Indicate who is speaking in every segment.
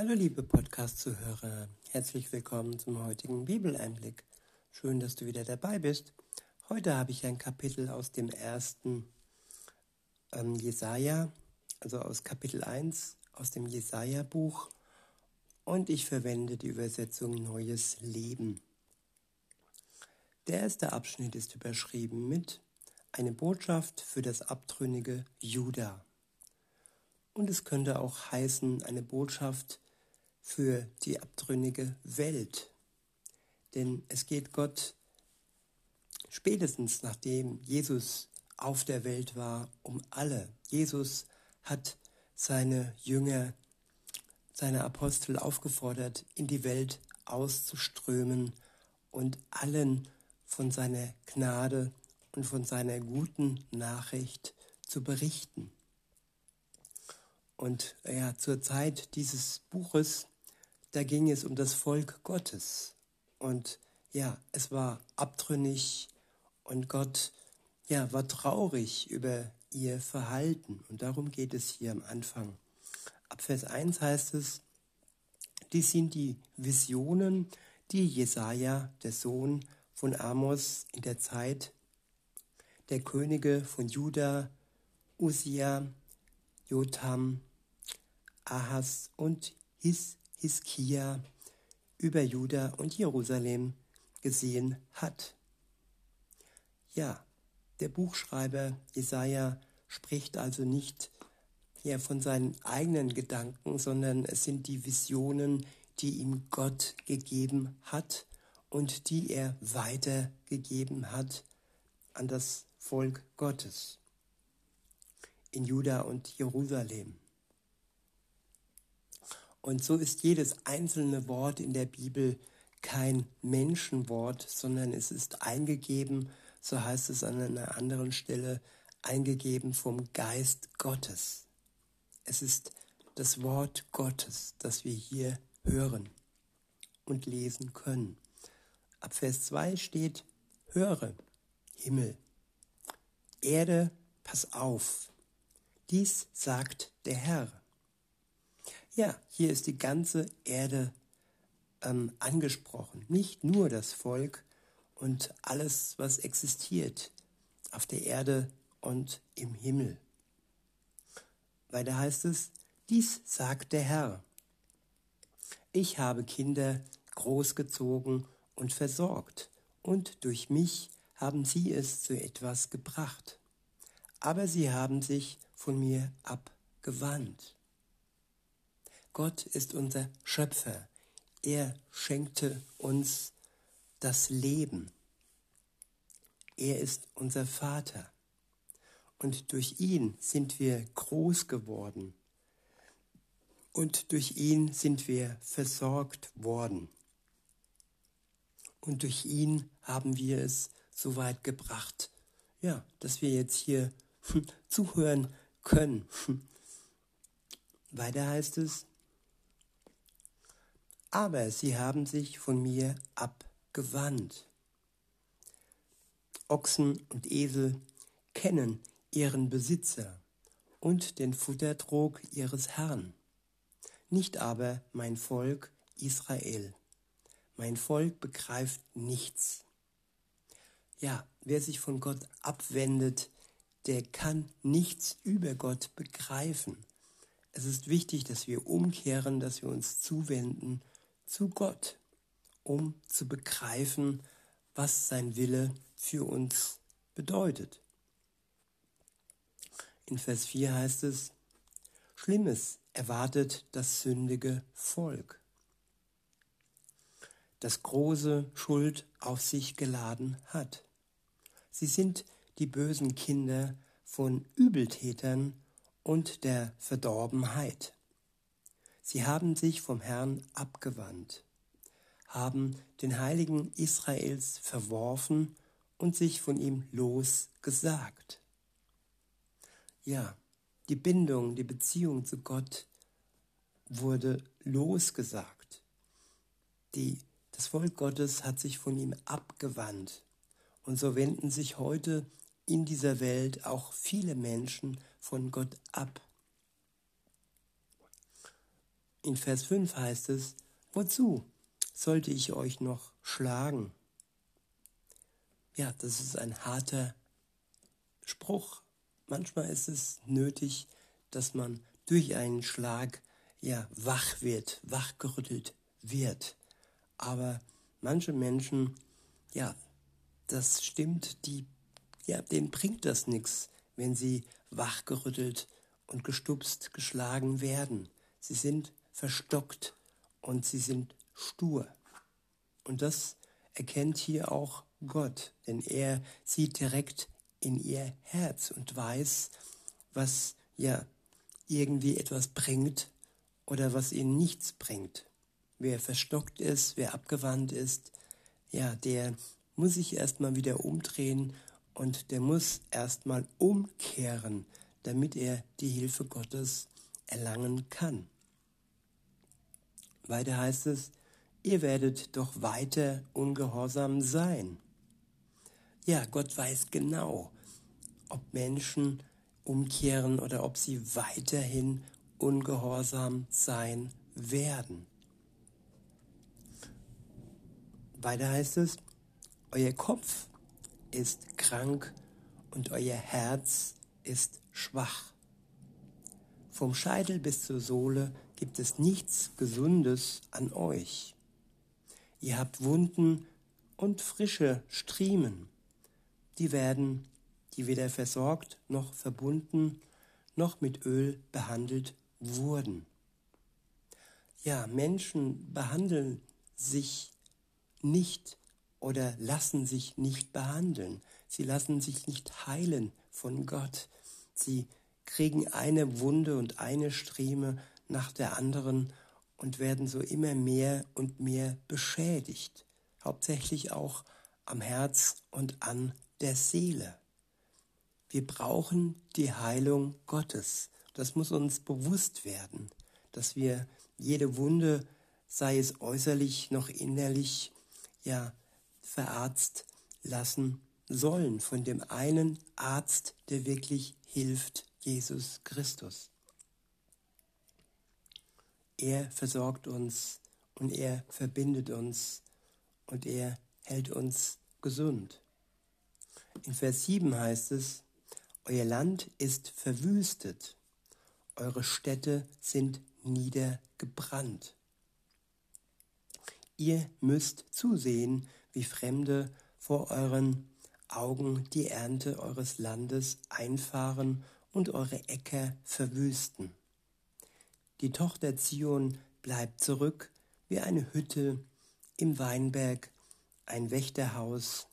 Speaker 1: Hallo liebe Podcast-Zuhörer, herzlich willkommen zum heutigen Bibeleinblick. Schön, dass du wieder dabei bist. Heute habe ich ein Kapitel aus dem ersten ähm, Jesaja, also aus Kapitel 1 aus dem Jesaja-Buch und ich verwende die Übersetzung Neues Leben. Der erste Abschnitt ist überschrieben mit Eine Botschaft für das abtrünnige Juda. Und es könnte auch heißen, eine Botschaft für die abtrünnige Welt. Denn es geht Gott spätestens nachdem Jesus auf der Welt war, um alle. Jesus hat seine Jünger, seine Apostel aufgefordert, in die Welt auszuströmen und allen von seiner Gnade und von seiner guten Nachricht zu berichten. Und ja, zur Zeit dieses Buches, da ging es um das Volk Gottes. Und ja, es war abtrünnig und Gott ja, war traurig über ihr Verhalten. Und darum geht es hier am Anfang. Ab Vers 1 heißt es, dies sind die Visionen, die Jesaja, der Sohn von Amos, in der Zeit der Könige von Juda, Usia, Jotham, Ahas und His, Hiskia über Juda und Jerusalem gesehen hat. Ja, der Buchschreiber Jesaja spricht also nicht ja, von seinen eigenen Gedanken, sondern es sind die Visionen, die ihm Gott gegeben hat und die er weitergegeben hat an das Volk Gottes in Juda und Jerusalem. Und so ist jedes einzelne Wort in der Bibel kein Menschenwort, sondern es ist eingegeben, so heißt es an einer anderen Stelle, eingegeben vom Geist Gottes. Es ist das Wort Gottes, das wir hier hören und lesen können. Ab Vers 2 steht, höre, Himmel, Erde, pass auf. Dies sagt der Herr. Ja, hier ist die ganze Erde ähm, angesprochen, nicht nur das Volk und alles, was existiert auf der Erde und im Himmel. Weiter heißt es, dies sagt der Herr. Ich habe Kinder großgezogen und versorgt, und durch mich haben sie es zu etwas gebracht. Aber sie haben sich von mir abgewandt. Gott ist unser Schöpfer. Er schenkte uns das Leben. Er ist unser Vater. Und durch ihn sind wir groß geworden. Und durch ihn sind wir versorgt worden. Und durch ihn haben wir es so weit gebracht, ja, dass wir jetzt hier zuhören können. Weiter heißt es, aber sie haben sich von mir abgewandt. Ochsen und Esel kennen ihren Besitzer und den Futtertrog ihres Herrn, nicht aber mein Volk Israel. Mein Volk begreift nichts. Ja, wer sich von Gott abwendet, der kann nichts über Gott begreifen. Es ist wichtig, dass wir umkehren, dass wir uns zuwenden zu Gott, um zu begreifen, was sein Wille für uns bedeutet. In Vers 4 heißt es, Schlimmes erwartet das sündige Volk, das große Schuld auf sich geladen hat. Sie sind die bösen Kinder von Übeltätern und der Verdorbenheit. Sie haben sich vom Herrn abgewandt, haben den Heiligen Israels verworfen und sich von ihm losgesagt. Ja, die Bindung, die Beziehung zu Gott wurde losgesagt. Die, das Volk Gottes hat sich von ihm abgewandt. Und so wenden sich heute in dieser Welt auch viele Menschen von Gott ab. In Vers 5 heißt es, wozu sollte ich euch noch schlagen? Ja, das ist ein harter Spruch. Manchmal ist es nötig, dass man durch einen Schlag ja wach wird, wachgerüttelt wird. Aber manche Menschen, ja, das stimmt, die, ja, denen bringt das nichts, wenn sie wachgerüttelt und gestupst, geschlagen werden. Sie sind verstockt und sie sind stur. Und das erkennt hier auch Gott, denn er sieht direkt in ihr Herz und weiß, was ja irgendwie etwas bringt oder was ihnen nichts bringt. Wer verstockt ist, wer abgewandt ist, ja, der muss sich erstmal wieder umdrehen und der muss erstmal umkehren, damit er die Hilfe Gottes erlangen kann. Weiter heißt es, ihr werdet doch weiter ungehorsam sein. Ja, Gott weiß genau, ob Menschen umkehren oder ob sie weiterhin ungehorsam sein werden. Weiter heißt es, euer Kopf ist krank und euer Herz ist schwach. Vom Scheitel bis zur Sohle gibt es nichts Gesundes an euch. Ihr habt Wunden und frische Striemen. Die werden, die weder versorgt noch verbunden noch mit Öl behandelt wurden. Ja, Menschen behandeln sich nicht oder lassen sich nicht behandeln. Sie lassen sich nicht heilen von Gott. Sie kriegen eine Wunde und eine Strieme nach der anderen und werden so immer mehr und mehr beschädigt, hauptsächlich auch am Herz und an der Seele. Wir brauchen die Heilung Gottes. Das muss uns bewusst werden, dass wir jede Wunde, sei es äußerlich noch innerlich, ja, verarzt lassen sollen von dem einen Arzt, der wirklich hilft, Jesus Christus. Er versorgt uns und er verbindet uns und er hält uns gesund. In Vers 7 heißt es, Euer Land ist verwüstet, eure Städte sind niedergebrannt. Ihr müsst zusehen, wie Fremde vor euren Augen die Ernte eures Landes einfahren und eure Äcker verwüsten. Die Tochter Zion bleibt zurück wie eine Hütte im Weinberg, ein Wächterhaus,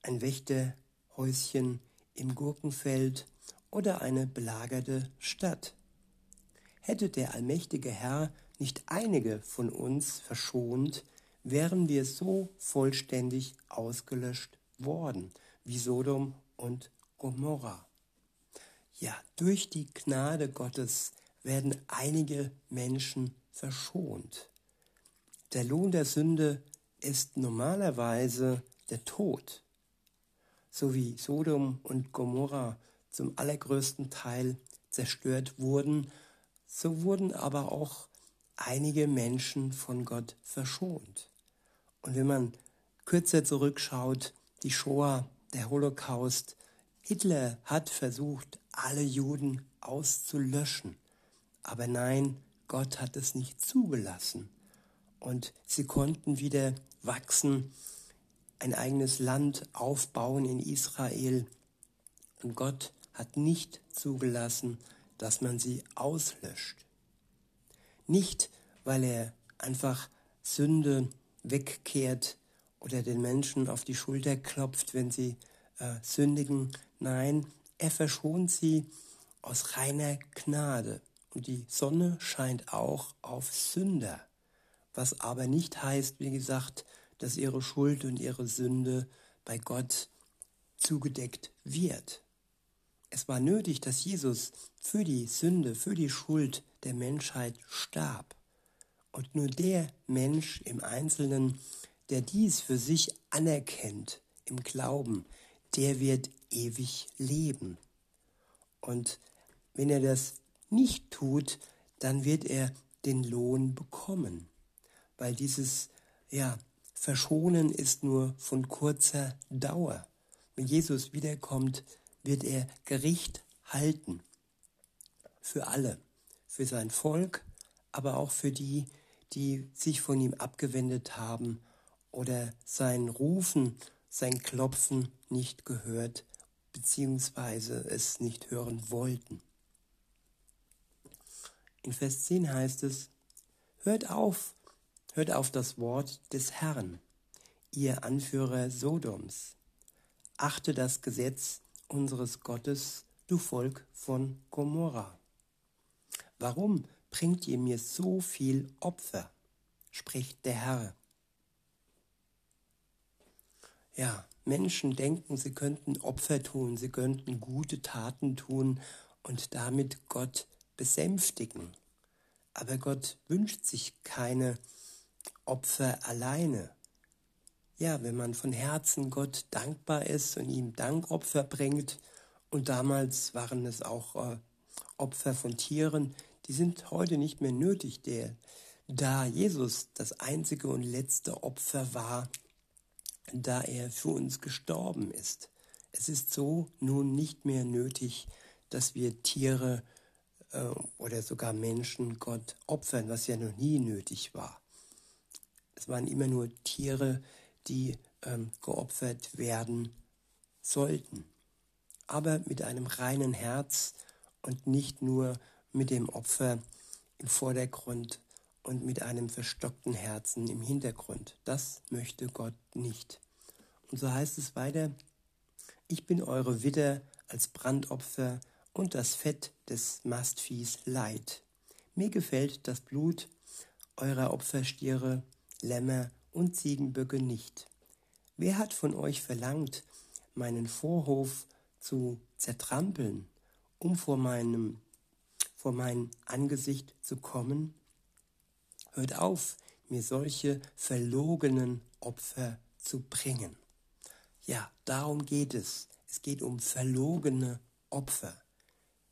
Speaker 1: ein Wächterhäuschen im Gurkenfeld oder eine belagerte Stadt. Hätte der allmächtige Herr nicht einige von uns verschont, wären wir so vollständig ausgelöscht worden wie Sodom und Gomorra. Ja, durch die Gnade Gottes werden einige Menschen verschont. Der Lohn der Sünde ist normalerweise der Tod. So wie Sodom und Gomorra zum allergrößten Teil zerstört wurden, so wurden aber auch einige Menschen von Gott verschont. Und wenn man kürzer zurückschaut, die Shoah, der Holocaust, Hitler hat versucht, alle Juden auszulöschen. Aber nein, Gott hat es nicht zugelassen. Und sie konnten wieder wachsen, ein eigenes Land aufbauen in Israel. Und Gott hat nicht zugelassen, dass man sie auslöscht. Nicht, weil er einfach Sünde wegkehrt oder den Menschen auf die Schulter klopft, wenn sie äh, sündigen. Nein, er verschont sie aus reiner Gnade. Und die Sonne scheint auch auf Sünder, was aber nicht heißt, wie gesagt, dass ihre Schuld und ihre Sünde bei Gott zugedeckt wird. Es war nötig, dass Jesus für die Sünde, für die Schuld der Menschheit starb. Und nur der Mensch im Einzelnen, der dies für sich anerkennt im Glauben, der wird ewig leben. Und Wenn er das nicht tut, dann wird er den Lohn bekommen, weil dieses ja, Verschonen ist nur von kurzer Dauer. Wenn Jesus wiederkommt, wird er Gericht halten für alle, für sein Volk, aber auch für die, die sich von ihm abgewendet haben oder sein Rufen, sein Klopfen nicht gehört beziehungsweise es nicht hören wollten. In Vers 10 heißt es, hört auf, hört auf das Wort des Herrn, ihr Anführer Sodoms. Achte das Gesetz unseres Gottes, du Volk von Gomorra. Warum bringt ihr mir so viel Opfer? spricht der Herr. Ja, Menschen denken, sie könnten Opfer tun, sie könnten gute Taten tun und damit Gott besänftigen. Aber Gott wünscht sich keine Opfer alleine. Ja, wenn man von Herzen Gott dankbar ist und ihm Dankopfer bringt, und damals waren es auch äh, Opfer von Tieren, die sind heute nicht mehr nötig, der, da Jesus das einzige und letzte Opfer war, da er für uns gestorben ist. Es ist so nun nicht mehr nötig, dass wir Tiere äh, oder sogar Menschen Gott opfern, was ja noch nie nötig war. Es waren immer nur Tiere, die ähm, geopfert werden sollten. Aber mit einem reinen Herz und nicht nur mit dem Opfer im Vordergrund und mit einem verstockten Herzen im Hintergrund. Das möchte Gott nicht. Und so heißt es weiter, ich bin eure Widder als Brandopfer und das Fett des Mastviehs leid. Mir gefällt das Blut eurer Opferstiere, Lämmer und Ziegenböcke nicht. Wer hat von euch verlangt, meinen Vorhof zu zertrampeln, um vor meinem vor mein Angesicht zu kommen? Hört auf, mir solche verlogenen Opfer zu bringen. Ja, darum geht es. Es geht um verlogene Opfer.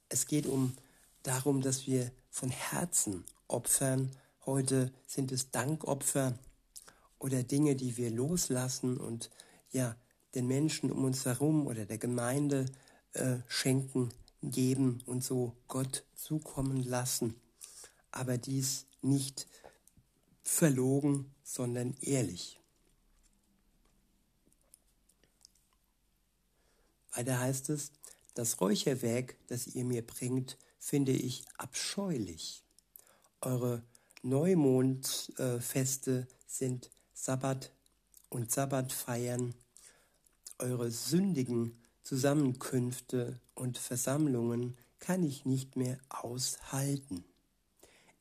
Speaker 1: Es geht um darum, dass wir von Herzen opfern. Heute sind es Dankopfer oder Dinge, die wir loslassen und ja, den Menschen um uns herum oder der Gemeinde äh, schenken, geben und so Gott zukommen lassen. Aber dies nicht verlogen, sondern ehrlich. Weiter heißt es, das Räucherwerk, das ihr mir bringt, finde ich abscheulich. Eure Neumondfeste sind Sabbat und Sabbatfeiern. Eure sündigen Zusammenkünfte und Versammlungen kann ich nicht mehr aushalten.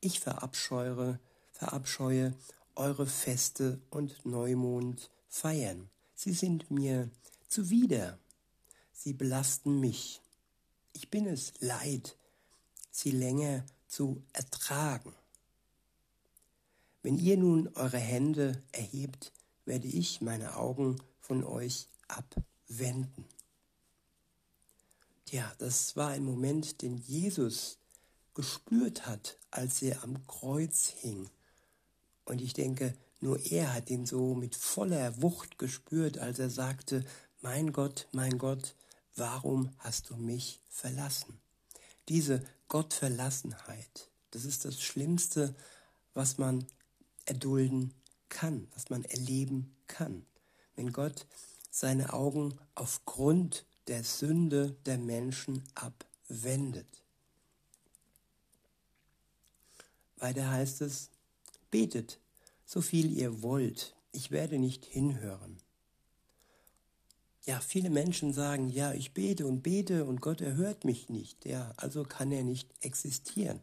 Speaker 1: Ich verabscheue, verabscheue eure Feste und Neumondfeiern. Sie sind mir zuwider. Sie belasten mich. Ich bin es leid, sie länger zu ertragen. Wenn ihr nun eure Hände erhebt, werde ich meine Augen von euch abwenden. Ja, das war ein Moment, den Jesus gespürt hat, als er am Kreuz hing. Und ich denke, nur er hat ihn so mit voller Wucht gespürt, als er sagte, mein Gott, mein Gott, warum hast du mich verlassen? Diese Gottverlassenheit, das ist das Schlimmste, was man erdulden kann, was man erleben kann. Wenn Gott seine Augen aufgrund der Sünde der Menschen abwendet. Weiter heißt es, betet, so viel ihr wollt, ich werde nicht hinhören. Ja, viele Menschen sagen, ja, ich bete und bete und Gott erhört mich nicht. Ja, also kann er nicht existieren.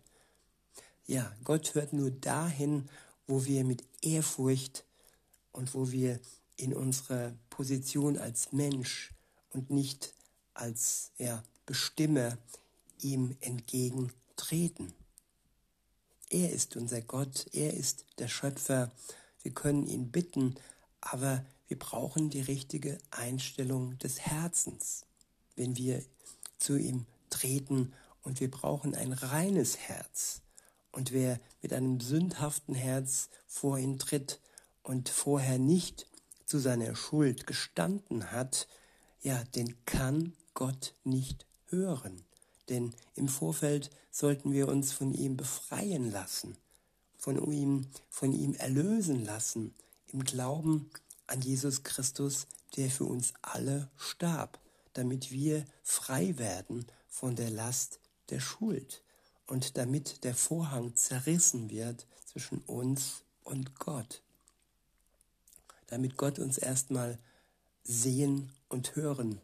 Speaker 1: Ja, Gott hört nur dahin, wo wir mit Ehrfurcht und wo wir in unserer Position als Mensch und nicht als ja, Bestimmer ihm entgegentreten. Er ist unser Gott, er ist der Schöpfer. Wir können ihn bitten, aber wir brauchen die richtige Einstellung des Herzens, wenn wir zu ihm treten Und wir brauchen ein reines Herz. Und wer mit einem sündhaften Herz vor ihn tritt und vorher nicht zu seiner Schuld gestanden hat, ja, den kann Gott nicht hören. Denn im Vorfeld sollten wir uns von ihm befreien lassen, von ihm, von ihm erlösen lassen, im Glauben an Jesus Christus, der für uns alle starb, damit wir frei werden von der Last der Schuld und damit der Vorhang zerrissen wird zwischen uns und Gott. Damit Gott uns erstmal sehen und hören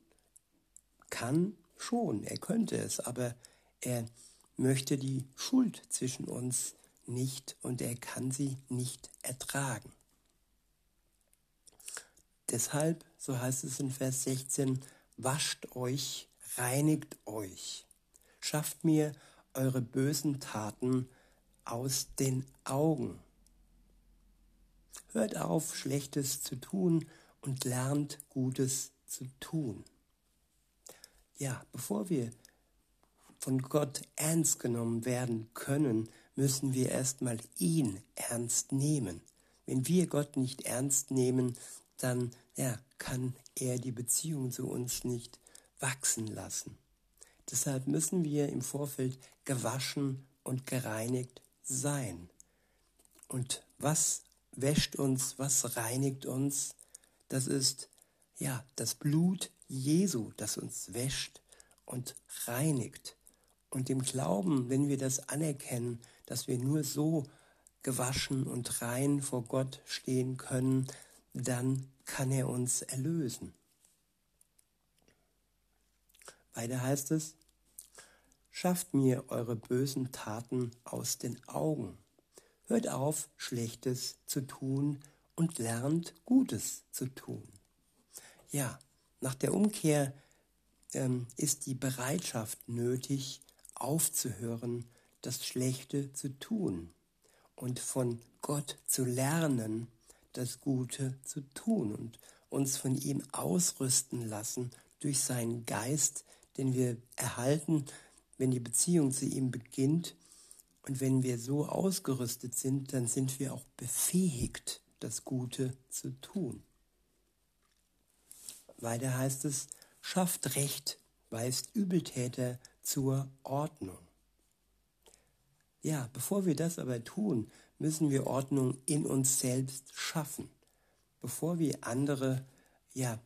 Speaker 1: kann, schon, er könnte es, aber er möchte die Schuld zwischen uns nicht und er kann sie nicht ertragen. Deshalb, so heißt es in Vers 16, wascht euch, reinigt euch, schafft mir eure bösen Taten aus den Augen. Hört auf, Schlechtes zu tun und lernt Gutes zu tun. Ja, bevor wir von Gott ernst genommen werden können, müssen wir erstmal ihn ernst nehmen. Wenn wir Gott nicht ernst nehmen, dann ja, kann er die Beziehung zu uns nicht wachsen lassen. Deshalb müssen wir im Vorfeld gewaschen und gereinigt sein. Und was wäscht uns, was reinigt uns? Das ist ja das Blut Jesu, das uns wäscht und reinigt. Und im Glauben, wenn wir das anerkennen, dass wir nur so gewaschen und rein vor Gott stehen können, dann kann er uns erlösen. Weiter heißt es, Schafft mir eure bösen Taten aus den Augen. Hört auf, Schlechtes zu tun und lernt Gutes zu tun. Ja, nach der Umkehr ähm, ist die Bereitschaft nötig, aufzuhören, das Schlechte zu tun und von Gott zu lernen, das Gute zu tun und uns von ihm ausrüsten lassen durch seinen Geist, den wir erhalten, wenn die Beziehung zu ihm beginnt und wenn wir so ausgerüstet sind, dann sind wir auch befähigt, das Gute zu tun. Weiter heißt es, schafft Recht, weist Übeltäter zur Ordnung. Ja, bevor wir das aber tun, müssen wir Ordnung in uns selbst schaffen, bevor wir andere ja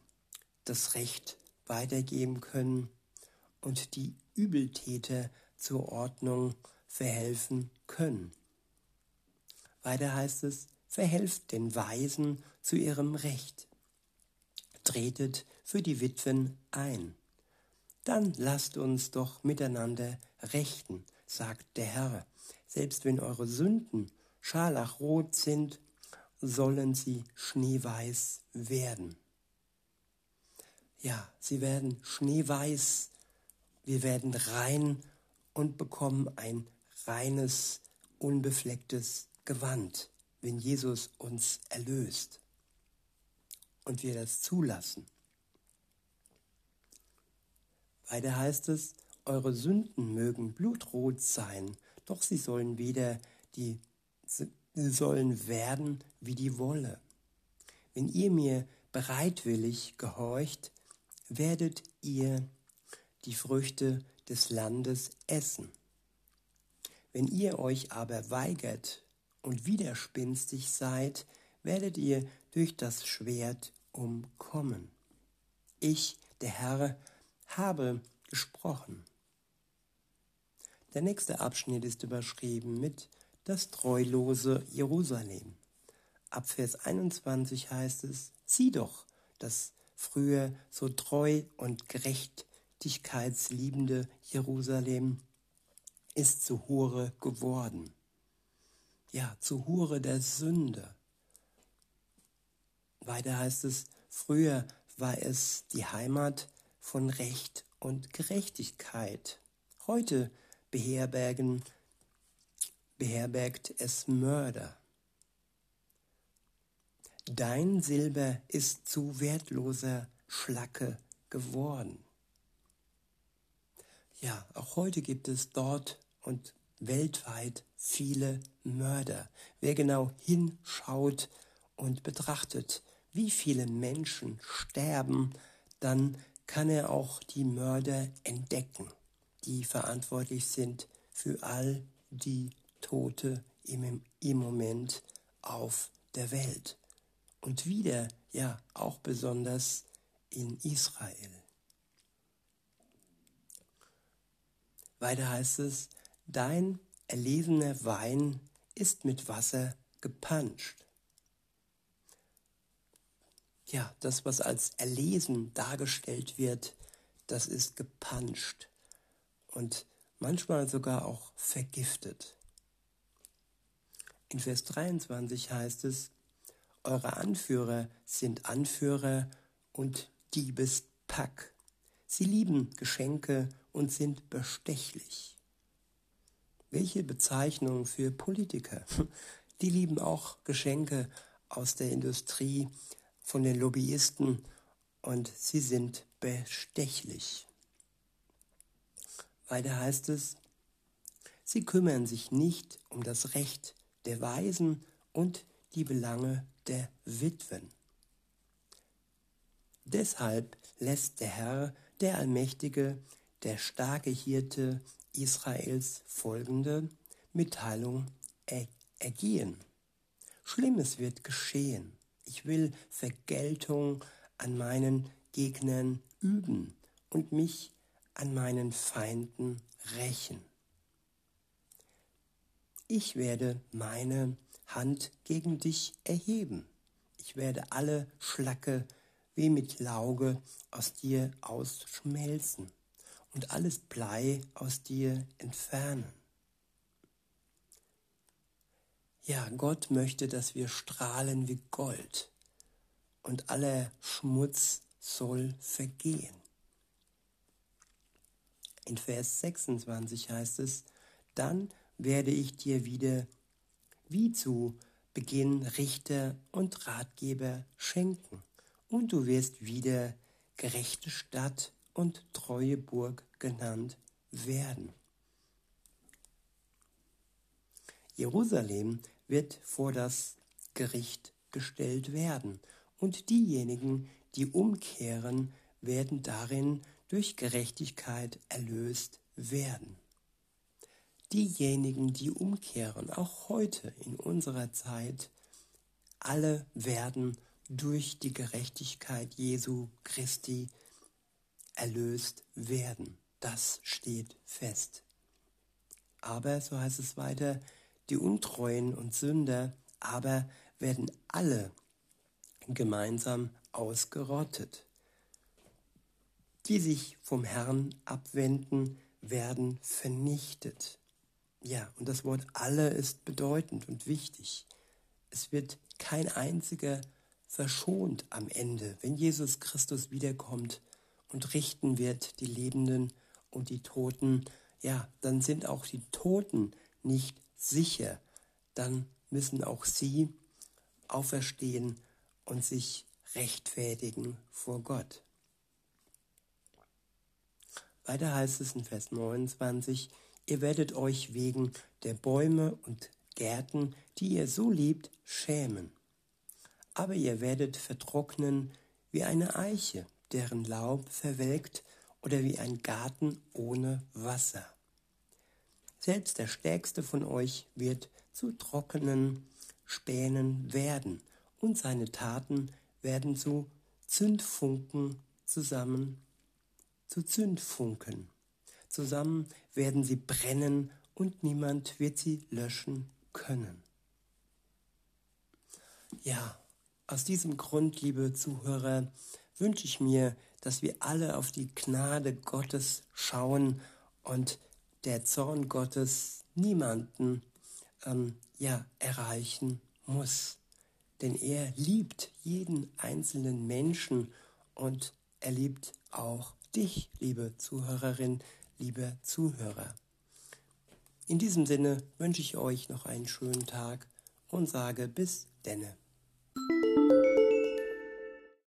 Speaker 1: das Recht weitergeben können und die Übeltäter zur Ordnung verhelfen können. Weiter heißt es, verhelft den Weisen zu ihrem Recht. Tretet für die Witwen ein. Dann lasst uns doch miteinander rechten, sagt der Herr. Selbst wenn eure Sünden scharlachrot sind, sollen sie schneeweiß werden. Ja, sie werden schneeweiß wir werden rein und bekommen ein reines, unbeflecktes Gewand, wenn Jesus uns erlöst und wir das zulassen. Weiter heißt es, eure Sünden mögen blutrot sein, doch sie sollen wieder die sie sollen werden wie die Wolle. Wenn ihr mir bereitwillig gehorcht, werdet ihr die Früchte des Landes essen. Wenn ihr euch aber weigert und widerspinstig seid, werdet ihr durch das Schwert umkommen. Ich, der Herr, habe gesprochen. Der nächste Abschnitt ist überschrieben mit das treulose Jerusalem. Ab Vers 21 heißt es, sieh doch, das früher so treu und gerecht gerechtigkeitsliebende Jerusalem ist zu Hure geworden. Ja, zu Hure der Sünde. Weiter heißt es, früher war es die Heimat von Recht und Gerechtigkeit. Heute beherbergen, beherbergt es Mörder. Dein Silber ist zu wertloser Schlacke geworden. ja, auch heute gibt es dort und weltweit viele Mörder. Wer genau hinschaut und betrachtet, wie viele Menschen sterben, dann kann er auch die Mörder entdecken, die verantwortlich sind für all die Tote im, im Moment auf der Welt. Und wieder, ja, auch besonders in Israel. Weiter heißt es, dein erlesener Wein ist mit Wasser gepanscht. Ja, das, was als erlesen dargestellt wird, das ist gepanscht und manchmal sogar auch vergiftet. In Vers 23 heißt es, eure Anführer sind Anführer und Diebespack. Sie lieben Geschenke und sind bestechlich. Welche Bezeichnung für Politiker? Die lieben auch Geschenke aus der Industrie, von den Lobbyisten und sie sind bestechlich. Weiter heißt es, sie kümmern sich nicht um das Recht der Weisen und die Belange der Witwen. Deshalb lässt der Herr, der Allmächtige, der starke Hirte Israels folgende Mitteilung ergehen. Schlimmes wird geschehen. Ich will Vergeltung an meinen Gegnern üben und mich an meinen Feinden rächen. Ich werde meine Hand gegen dich erheben. Ich werde alle Schlacke wie mit Lauge aus dir ausschmelzen und alles Blei aus dir entfernen. Ja, Gott möchte, dass wir strahlen wie Gold und aller Schmutz soll vergehen. In Vers 26 heißt es, dann werde ich dir wieder wie zu Beginn Richter und Ratgeber schenken und du wirst wieder gerechte Stadt und treue Burg genannt werden. Jerusalem wird vor das Gericht gestellt werden und diejenigen, die umkehren, werden darin durch Gerechtigkeit erlöst werden. Diejenigen, die umkehren, auch heute in unserer Zeit, alle werden durch die Gerechtigkeit Jesu Christi erlöst werden. Das steht fest. Aber, so heißt es weiter, die Untreuen und Sünder aber werden alle gemeinsam ausgerottet. Die sich vom Herrn abwenden, werden vernichtet. Ja, und das Wort alle ist bedeutend und wichtig. Es wird kein einziger verschont am Ende, wenn Jesus Christus wiederkommt und richten wird die Lebenden und die Toten. Ja, dann sind auch die Toten nicht sicher. Dann müssen auch sie auferstehen und sich rechtfertigen vor Gott. Weiter heißt es in Vers 29, ihr werdet euch wegen der Bäume und Gärten, die ihr so liebt, schämen. Aber ihr werdet vertrocknen wie eine Eiche, deren Laub verwelkt, oder wie ein Garten ohne Wasser. Selbst der Stärkste von euch wird zu trockenen Spänen werden, und seine Taten werden zu Zündfunken zusammen, zu Zündfunken. Zusammen werden sie brennen und niemand wird sie löschen können. Ja, aus diesem Grund, liebe Zuhörer, wünsche ich mir, dass wir alle auf die Gnade Gottes schauen und der Zorn Gottes niemanden ähm, ja, erreichen muss denn er liebt jeden einzelnen Menschen und er liebt auch dich, liebe Zuhörerin, liebe Zuhörer. In diesem Sinne wünsche ich euch noch einen schönen Tag und sage bis denne.